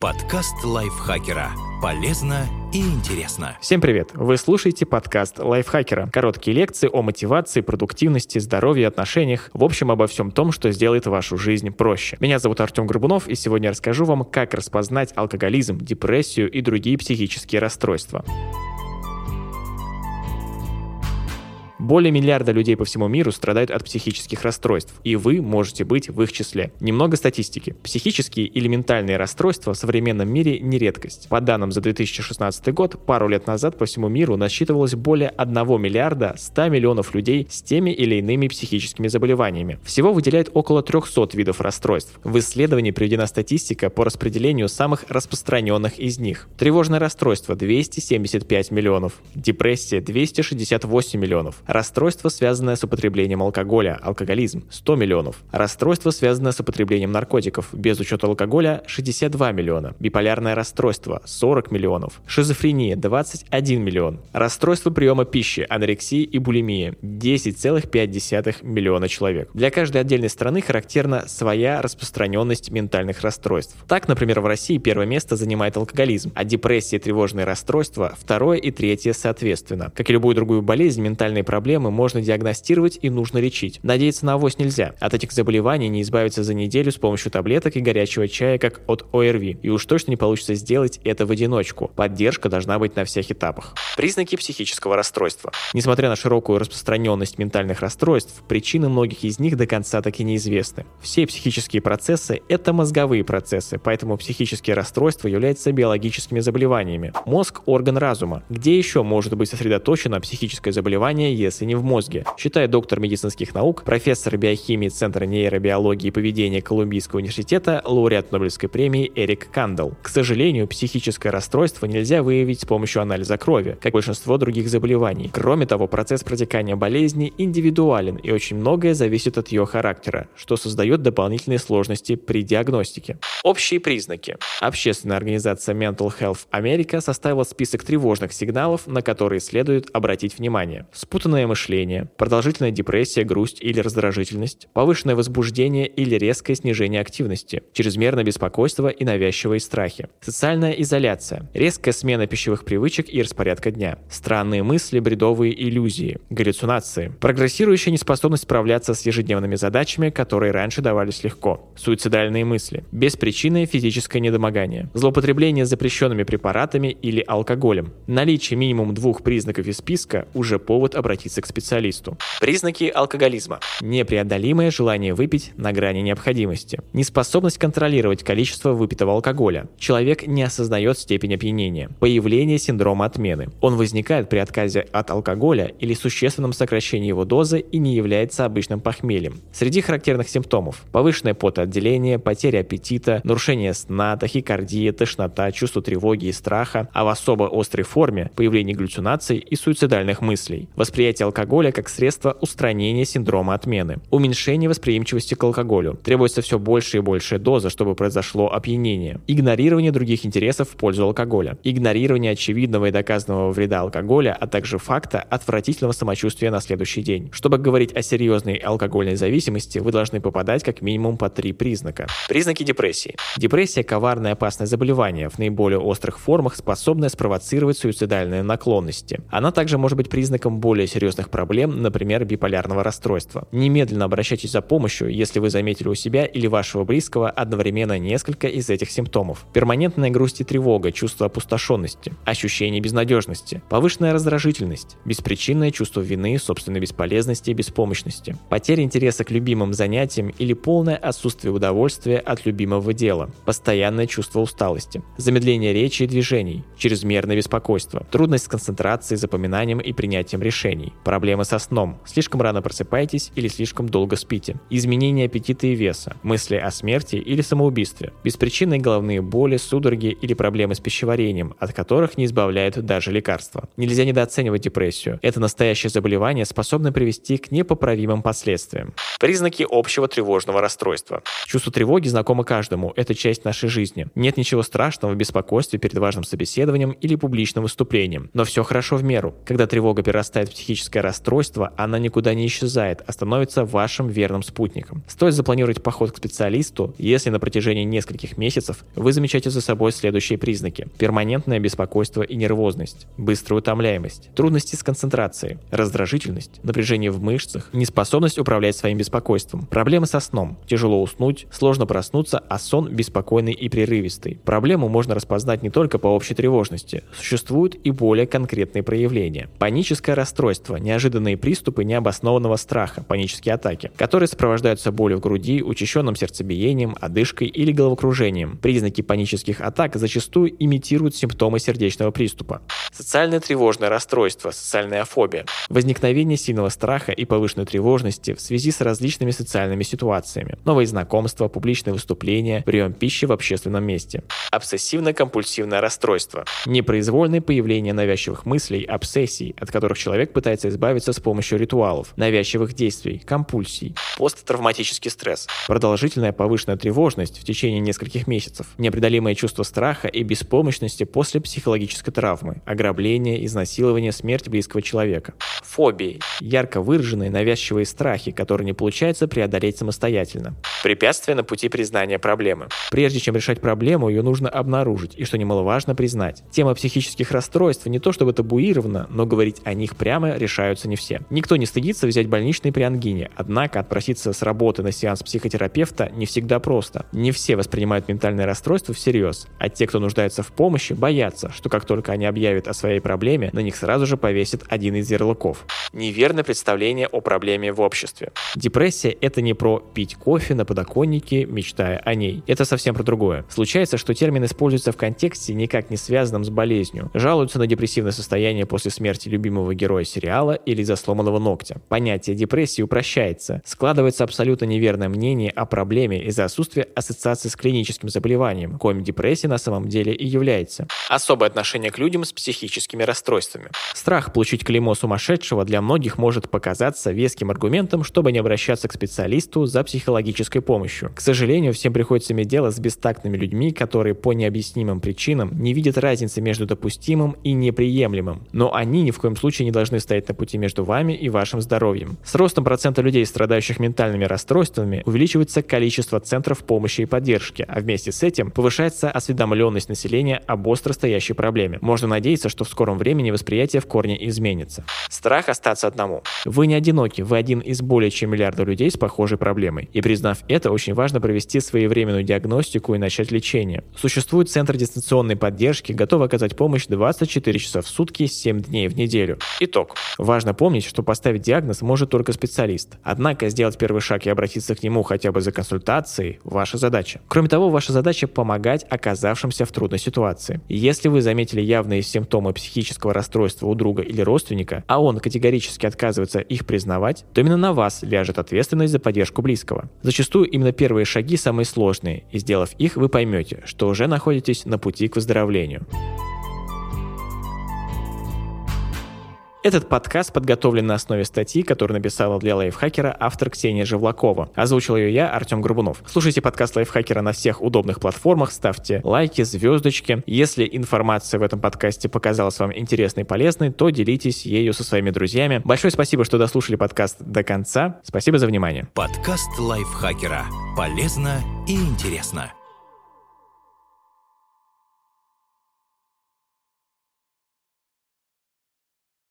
Подкаст лайфхакера. Полезно и интересно. Всем привет! Вы слушаете подкаст лайфхакера. Короткие лекции о мотивации, продуктивности, здоровье, отношениях. В общем, обо всем том, что сделает вашу жизнь проще. Меня зовут Артем Горбунов, и сегодня расскажу вам, как распознать алкоголизм, депрессию и другие психические расстройства. Более миллиарда людей по всему миру страдают от психических расстройств, и вы можете быть в их числе. Немного статистики. Психические или ментальные расстройства в современном мире не редкость. По данным за 2016 год, пару лет назад по всему миру насчитывалось более 1 миллиарда 100 миллионов людей с теми или иными психическими заболеваниями. Всего выделяют около 300 видов расстройств. В исследовании приведена статистика по распределению самых распространенных из них. Тревожное расстройство 275 миллионов, депрессия 268 миллионов, Расстройство, связанное с употреблением алкоголя, алкоголизм – 100 миллионов. Расстройство, связанное с употреблением наркотиков, без учета алкоголя – 62 миллиона. Биполярное расстройство – 40 миллионов. Шизофрения – 21 миллион. Расстройство приема пищи, анорексии и булимии – 10,5 миллиона человек. Для каждой отдельной страны характерна своя распространенность ментальных расстройств. Так, например, в России первое место занимает алкоголизм, а депрессия и тревожные расстройства – второе и третье соответственно. Как и любую другую болезнь, ментальные проблемы проблемы можно диагностировать и нужно лечить. Надеяться на авось нельзя. От этих заболеваний не избавиться за неделю с помощью таблеток и горячего чая, как от ОРВИ. И уж точно не получится сделать это в одиночку. Поддержка должна быть на всех этапах. Признаки психического расстройства. Несмотря на широкую распространенность ментальных расстройств, причины многих из них до конца таки неизвестны. Все психические процессы – это мозговые процессы, поэтому психические расстройства являются биологическими заболеваниями. Мозг – орган разума. Где еще может быть сосредоточено психическое заболевание, если не в мозге, считает доктор медицинских наук, профессор биохимии Центра нейробиологии и поведения Колумбийского университета, лауреат Нобелевской премии Эрик Кандел. К сожалению, психическое расстройство нельзя выявить с помощью анализа крови, как большинство других заболеваний. Кроме того, процесс протекания болезни индивидуален и очень многое зависит от ее характера, что создает дополнительные сложности при диагностике. Общие признаки. Общественная организация Mental Health America составила список тревожных сигналов, на которые следует обратить внимание. Спутанное мышление, продолжительная депрессия, грусть или раздражительность, повышенное возбуждение или резкое снижение активности, чрезмерное беспокойство и навязчивые страхи, социальная изоляция, резкая смена пищевых привычек и распорядка дня, странные мысли, бредовые иллюзии, галлюцинации, прогрессирующая неспособность справляться с ежедневными задачами, которые раньше давались легко, суицидальные мысли, беспричинное физическое недомогание, злоупотребление запрещенными препаратами или алкоголем, наличие минимум двух признаков из списка уже повод обратиться обратиться к специалисту. Признаки алкоголизма. Непреодолимое желание выпить на грани необходимости. Неспособность контролировать количество выпитого алкоголя. Человек не осознает степень опьянения. Появление синдрома отмены. Он возникает при отказе от алкоголя или существенном сокращении его дозы и не является обычным похмельем. Среди характерных симптомов – повышенное потоотделение, потеря аппетита, нарушение сна, тахикардия, тошнота, чувство тревоги и страха, а в особо острой форме – появление галлюцинаций и суицидальных мыслей. Восприятие восприятие алкоголя как средство устранения синдрома отмены, уменьшение восприимчивости к алкоголю. Требуется все больше и больше доза, чтобы произошло опьянение. Игнорирование других интересов в пользу алкоголя. Игнорирование очевидного и доказанного вреда алкоголя, а также факта отвратительного самочувствия на следующий день. Чтобы говорить о серьезной алкогольной зависимости, вы должны попадать как минимум по три признака. Признаки депрессии. Депрессия – коварное опасное заболевание, в наиболее острых формах способное спровоцировать суицидальные наклонности. Она также может быть признаком более серьезного серьезных проблем, например, биполярного расстройства. Немедленно обращайтесь за помощью, если вы заметили у себя или вашего близкого одновременно несколько из этих симптомов. Перманентная грусть и тревога, чувство опустошенности, ощущение безнадежности, повышенная раздражительность, беспричинное чувство вины, собственной бесполезности и беспомощности, потеря интереса к любимым занятиям или полное отсутствие удовольствия от любимого дела, постоянное чувство усталости, замедление речи и движений, чрезмерное беспокойство, трудность с концентрацией, запоминанием и принятием решений, Проблемы со сном. Слишком рано просыпаетесь или слишком долго спите. Изменение аппетита и веса. Мысли о смерти или самоубийстве. Беспричинные головные боли, судороги или проблемы с пищеварением, от которых не избавляют даже лекарства. Нельзя недооценивать депрессию. Это настоящее заболевание способно привести к непоправимым последствиям. Признаки общего тревожного расстройства. Чувство тревоги знакомо каждому. Это часть нашей жизни. Нет ничего страшного в беспокойстве перед важным собеседованием или публичным выступлением. Но все хорошо в меру. Когда тревога перерастает в психическое психическое расстройство, она никуда не исчезает, а становится вашим верным спутником. Стоит запланировать поход к специалисту, если на протяжении нескольких месяцев вы замечаете за собой следующие признаки. Перманентное беспокойство и нервозность, быстрая утомляемость, трудности с концентрацией, раздражительность, напряжение в мышцах, неспособность управлять своим беспокойством, проблемы со сном, тяжело уснуть, сложно проснуться, а сон беспокойный и прерывистый. Проблему можно распознать не только по общей тревожности, существуют и более конкретные проявления. Паническое расстройство, неожиданные приступы необоснованного страха, панические атаки, которые сопровождаются болью в груди, учащенным сердцебиением, одышкой или головокружением. Признаки панических атак зачастую имитируют симптомы сердечного приступа. Социальное тревожное расстройство, социальная фобия. Возникновение сильного страха и повышенной тревожности в связи с различными социальными ситуациями. Новые знакомства, публичные выступления, прием пищи в общественном месте. Обсессивно-компульсивное расстройство. Непроизвольное появление навязчивых мыслей, обсессий, от которых человек пытается избавиться с помощью ритуалов, навязчивых действий, компульсий. Посттравматический стресс. Продолжительная повышенная тревожность в течение нескольких месяцев. Непреодолимое чувство страха и беспомощности после психологической травмы, ограбления, изнасилования, смерти близкого человека. Фобии. Ярко выраженные навязчивые страхи, которые не получается преодолеть самостоятельно. Препятствия на пути признания проблемы. Прежде чем решать проблему, ее нужно обнаружить и, что немаловажно, признать. Тема психических расстройств не то чтобы табуирована, но говорить о них прямо решаются не все. Никто не стыдится взять больничный при ангине, однако отпроситься с работы на сеанс психотерапевта не всегда просто. Не все воспринимают ментальное расстройство всерьез, а те, кто нуждается в помощи, боятся, что как только они объявят о своей проблеме, на них сразу же повесит один из ярлыков. Неверное представление о проблеме в обществе. Депрессия – это не про пить кофе на подоконнике, мечтая о ней. Это совсем про другое. Случается, что термин используется в контексте, никак не связанном с болезнью. Жалуются на депрессивное состояние после смерти любимого героя сериала или из-за сломанного ногтя. Понятие депрессии упрощается. Складывается абсолютно неверное мнение о проблеме из-за отсутствия ассоциации с клиническим заболеванием, коим депрессия на самом деле и является. Особое отношение к людям с психическими расстройствами. Страх получить клеймо сумасшедшего для многих может показаться веским аргументом, чтобы не обращаться к специалисту за психологической помощью. К сожалению, всем приходится иметь дело с бестактными людьми, которые по необъяснимым причинам не видят разницы между допустимым и неприемлемым. Но они ни в коем случае не должны стоять на пути между вами и вашим здоровьем. С ростом процента людей, страдающих ментальными расстройствами, увеличивается количество центров помощи и поддержки, а вместе с этим повышается осведомленность населения об остро стоящей проблеме. Можно надеяться, что в скором времени восприятие в корне изменится. Страх остаться одному. Вы не одиноки, вы один из более чем миллиарда людей с похожей проблемой. И признав это, очень важно провести своевременную диагностику и начать лечение. Существует центр дистанционной поддержки, готовый оказать помощь 24 часа в сутки, 7 дней в неделю. Итог. Важно помнить, что поставить диагноз может только специалист. Однако сделать первый шаг и обратиться к нему хотя бы за консультацией – ваша задача. Кроме того, ваша задача – помогать оказавшимся в трудной ситуации. Если вы заметили явные симптомы психического расстройства у друга или родственника, а он категорически отказывается их признавать, то именно на вас ляжет ответственность за поддержку близкого. Зачастую именно первые шаги самые сложные, и сделав их, вы поймете, что уже находитесь на пути к выздоровлению. Этот подкаст подготовлен на основе статьи, которую написала для лайфхакера автор Ксения Живлакова. Озвучил ее я, Артем Горбунов. Слушайте подкаст лайфхакера на всех удобных платформах, ставьте лайки, звездочки. Если информация в этом подкасте показалась вам интересной и полезной, то делитесь ею со своими друзьями. Большое спасибо, что дослушали подкаст до конца. Спасибо за внимание. Подкаст лайфхакера. Полезно и интересно.